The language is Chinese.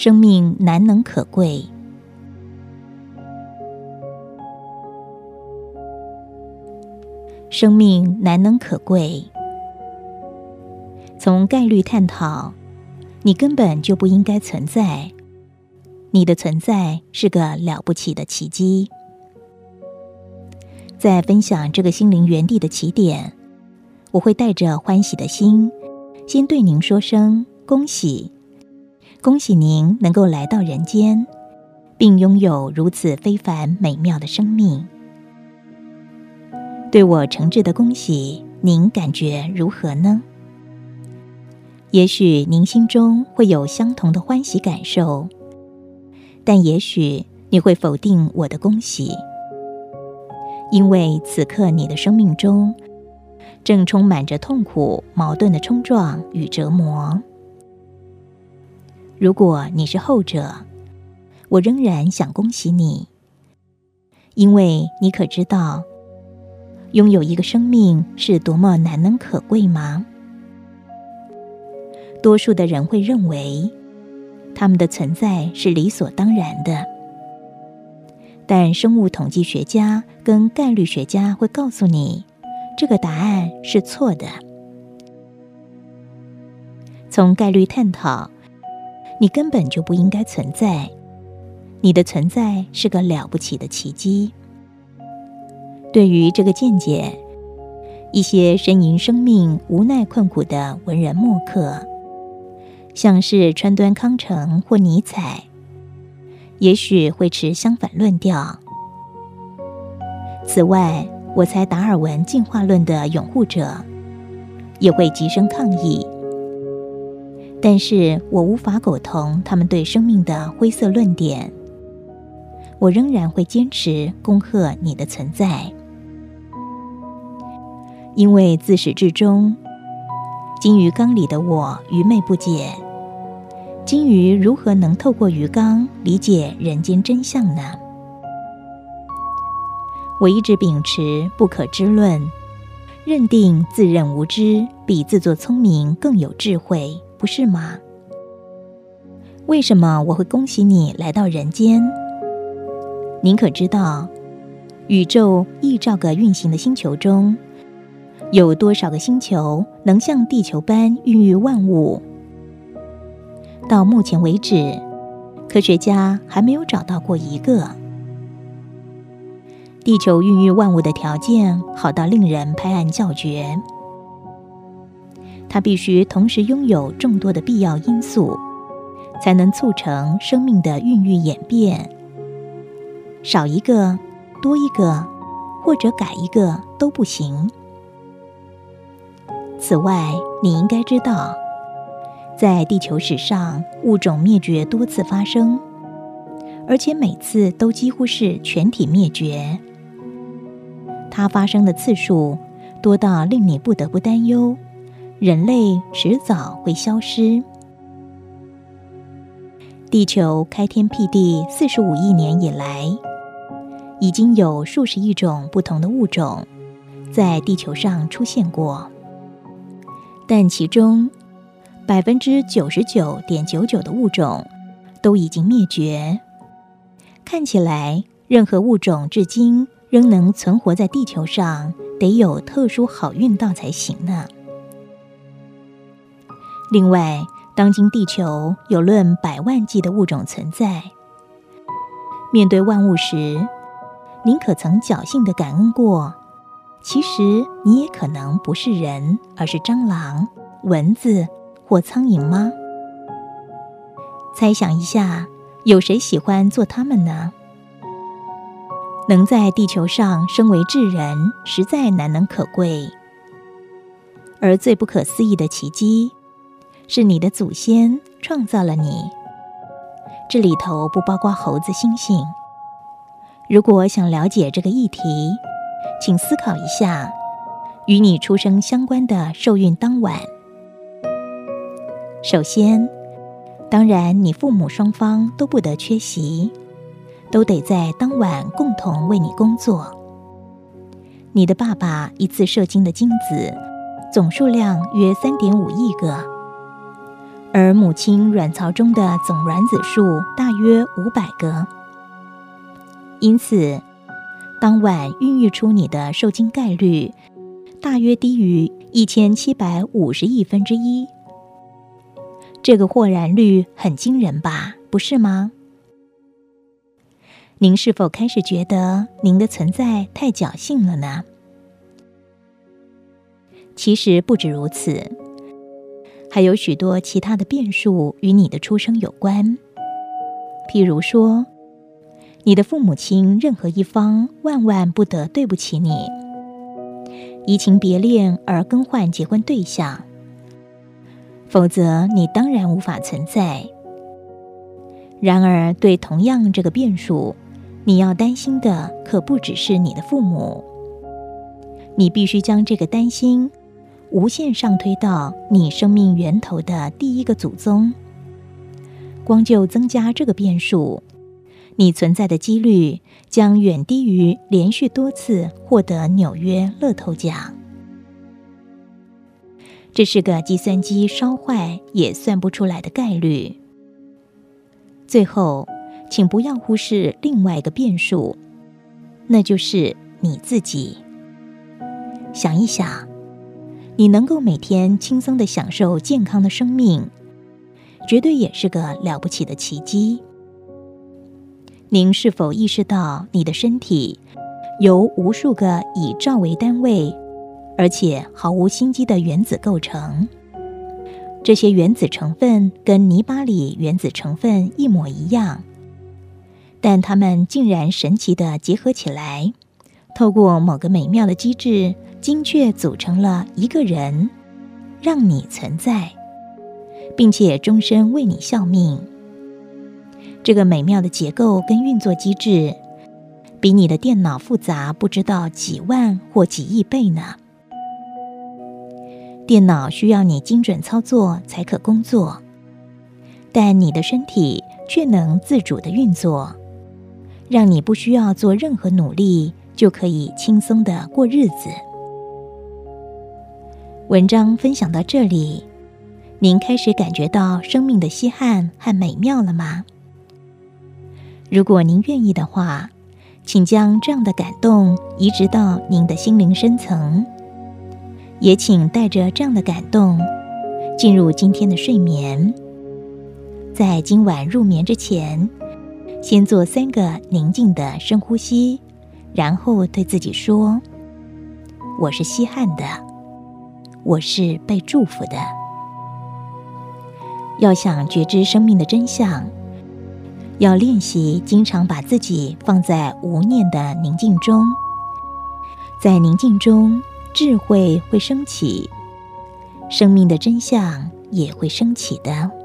生命难能可贵。生命难能可贵。从概率探讨，你根本就不应该存在。你的存在是个了不起的奇迹。在分享这个心灵原地的起点，我会带着欢喜的心，先对您说声恭喜，恭喜您能够来到人间，并拥有如此非凡美妙的生命。对我诚挚的恭喜，您感觉如何呢？也许您心中会有相同的欢喜感受，但也许你会否定我的恭喜，因为此刻你的生命中正充满着痛苦、矛盾的冲撞与折磨。如果你是后者，我仍然想恭喜你，因为你可知道。拥有一个生命是多么难能可贵吗？多数的人会认为他们的存在是理所当然的，但生物统计学家跟概率学家会告诉你，这个答案是错的。从概率探讨，你根本就不应该存在，你的存在是个了不起的奇迹。对于这个见解，一些呻吟生命无奈困苦的文人墨客，像是川端康成或尼采，也许会持相反论调。此外，我猜达尔文进化论的拥护者也会极声抗议，但是我无法苟同他们对生命的灰色论点。我仍然会坚持恭贺你的存在。因为自始至终，金鱼缸里的我愚昧不解：金鱼如何能透过鱼缸理解人间真相呢？我一直秉持不可知论，认定自认无知比自作聪明更有智慧，不是吗？为什么我会恭喜你来到人间？您可知道，宇宙亿兆个运行的星球中？有多少个星球能像地球般孕育万物？到目前为止，科学家还没有找到过一个。地球孕育万物的条件好到令人拍案叫绝。它必须同时拥有众多的必要因素，才能促成生命的孕育演变。少一个、多一个，或者改一个都不行。此外，你应该知道，在地球史上，物种灭绝多次发生，而且每次都几乎是全体灭绝。它发生的次数多到令你不得不担忧，人类迟早会消失。地球开天辟地四十五亿年以来，已经有数十亿种不同的物种在地球上出现过。但其中百分之九十九点九九的物种都已经灭绝。看起来，任何物种至今仍能存活在地球上，得有特殊好运道才行呢。另外，当今地球有论百万计的物种存在。面对万物时，您可曾侥幸的感恩过？其实你也可能不是人，而是蟑螂、蚊子或苍蝇吗？猜想一下，有谁喜欢做它们呢？能在地球上生为智人，实在难能可贵。而最不可思议的奇迹，是你的祖先创造了你。这里头不包括猴子、猩猩。如果想了解这个议题，请思考一下，与你出生相关的受孕当晚。首先，当然你父母双方都不得缺席，都得在当晚共同为你工作。你的爸爸一次射精的精子总数量约三点五亿个，而母亲卵巢中的总卵子数大约五百个，因此当晚孕育出你的受精概率大约低于一千七百五十亿分之一。这个豁然率很惊人吧？不是吗？您是否开始觉得您的存在太侥幸了呢？其实不止如此。还有许多其他的变数与你的出生有关，譬如说，你的父母亲任何一方万万不得对不起你，移情别恋而更换结婚对象，否则你当然无法存在。然而，对同样这个变数，你要担心的可不只是你的父母，你必须将这个担心。无限上推到你生命源头的第一个祖宗，光就增加这个变数，你存在的几率将远低于连续多次获得纽约乐透奖。这是个计算机烧坏也算不出来的概率。最后，请不要忽视另外一个变数，那就是你自己。想一想。你能够每天轻松的享受健康的生命，绝对也是个了不起的奇迹。您是否意识到，你的身体由无数个以兆为单位，而且毫无心机的原子构成？这些原子成分跟泥巴里原子成分一模一样，但它们竟然神奇的结合起来，透过某个美妙的机制。精确组成了一个人，让你存在，并且终身为你效命。这个美妙的结构跟运作机制，比你的电脑复杂不知道几万或几亿倍呢。电脑需要你精准操作才可工作，但你的身体却能自主的运作，让你不需要做任何努力就可以轻松的过日子。文章分享到这里，您开始感觉到生命的稀罕和美妙了吗？如果您愿意的话，请将这样的感动移植到您的心灵深层，也请带着这样的感动进入今天的睡眠。在今晚入眠之前，先做三个宁静的深呼吸，然后对自己说：“我是稀罕的。”我是被祝福的。要想觉知生命的真相，要练习经常把自己放在无念的宁静中，在宁静中，智慧会升起，生命的真相也会升起的。